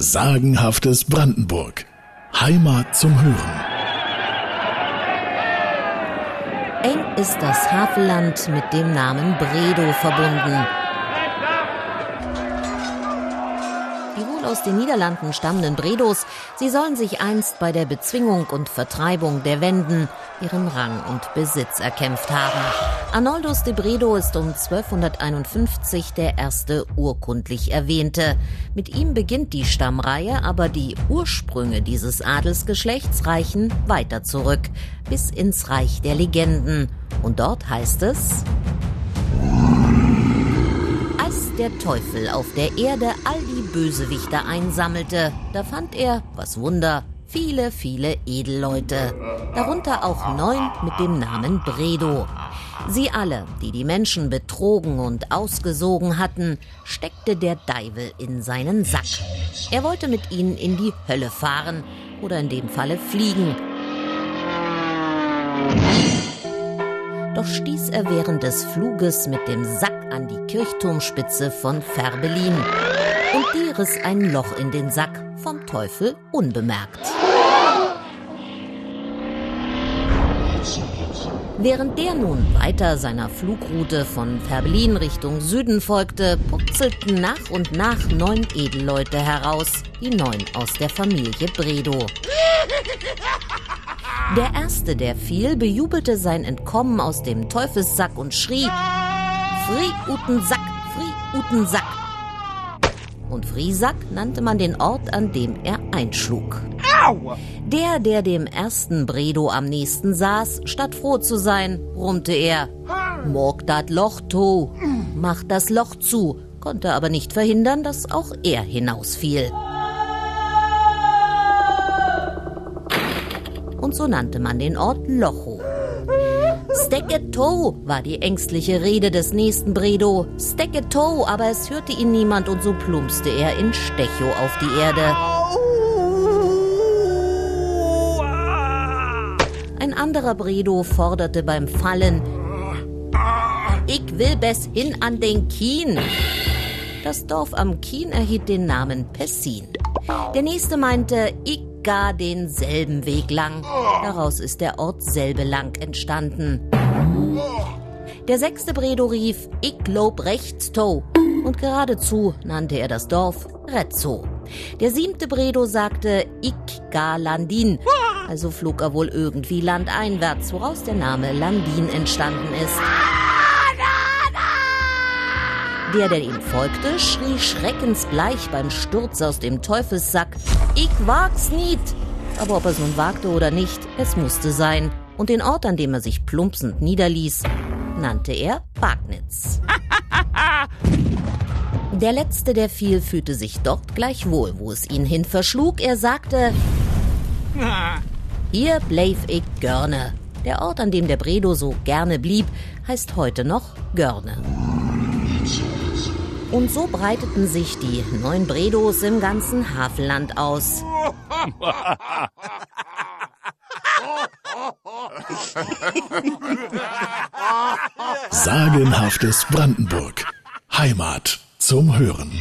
Sagenhaftes Brandenburg. Heimat zum Hören. Eng ist das Havelland mit dem Namen Bredow verbunden. aus den Niederlanden stammenden Bredos, sie sollen sich einst bei der Bezwingung und Vertreibung der Wenden ihren Rang und Besitz erkämpft haben. Arnoldus de Bredo ist um 1251 der erste urkundlich erwähnte. Mit ihm beginnt die Stammreihe, aber die Ursprünge dieses Adelsgeschlechts reichen weiter zurück, bis ins Reich der Legenden. Und dort heißt es, der Teufel auf der Erde all die Bösewichter einsammelte, da fand er, was Wunder, viele, viele Edelleute, darunter auch neun mit dem Namen Bredo. Sie alle, die die Menschen betrogen und ausgesogen hatten, steckte der Deivel in seinen Sack. Er wollte mit ihnen in die Hölle fahren oder in dem Falle fliegen. Doch stieß er während des Fluges mit dem Sack an die Kirchturmspitze von Färbelin. Und die riss ein Loch in den Sack, vom Teufel unbemerkt. Während der nun weiter seiner Flugroute von Färbelin Richtung Süden folgte, purzelten nach und nach neun Edelleute heraus, die neun aus der Familie Bredow. Der erste, der fiel, bejubelte sein Entkommen aus dem Teufelssack und schrie: Friutensack, Friutensack. Und Friesack nannte man den Ort, an dem er einschlug. Der, der dem ersten Bredo am nächsten saß, statt froh zu sein, brummte er. Morg dat Loch to, mach das Loch zu, konnte aber nicht verhindern, dass auch er hinausfiel. Und so nannte man den Ort Locho. Stecketo war die ängstliche Rede des nächsten Bredo. Stecketo, aber es hörte ihn niemand und so plumpste er in Stecho auf die Erde. Anderer Bredo forderte beim Fallen, ich will bis hin an den Kien. Das Dorf am Kien erhielt den Namen Pessin. Der nächste meinte, ich gar denselben Weg lang. Daraus ist der Ort Selbelang entstanden. Der sechste Bredo rief, ich lob rechts to. Und geradezu nannte er das Dorf Rezzo. Der siebte Bredo sagte, ich ga Landin. Also flog er wohl irgendwie landeinwärts, woraus der Name Landin entstanden ist. Der, der ihm folgte, schrie schreckensbleich beim Sturz aus dem Teufelssack. Ich wag's nicht! Aber ob er es nun wagte oder nicht, es musste sein. Und den Ort, an dem er sich plumpsend niederließ, nannte er Bagnitz. Der letzte, der fiel, fühlte sich dort gleich wohl, wo es ihn hin verschlug. Er sagte, hier bleib ich Görne. Der Ort, an dem der Bredo so gerne blieb, heißt heute noch Görne. Und so breiteten sich die neun Bredos im ganzen Havelland aus. Sagenhaftes Brandenburg. Heimat zum Hören.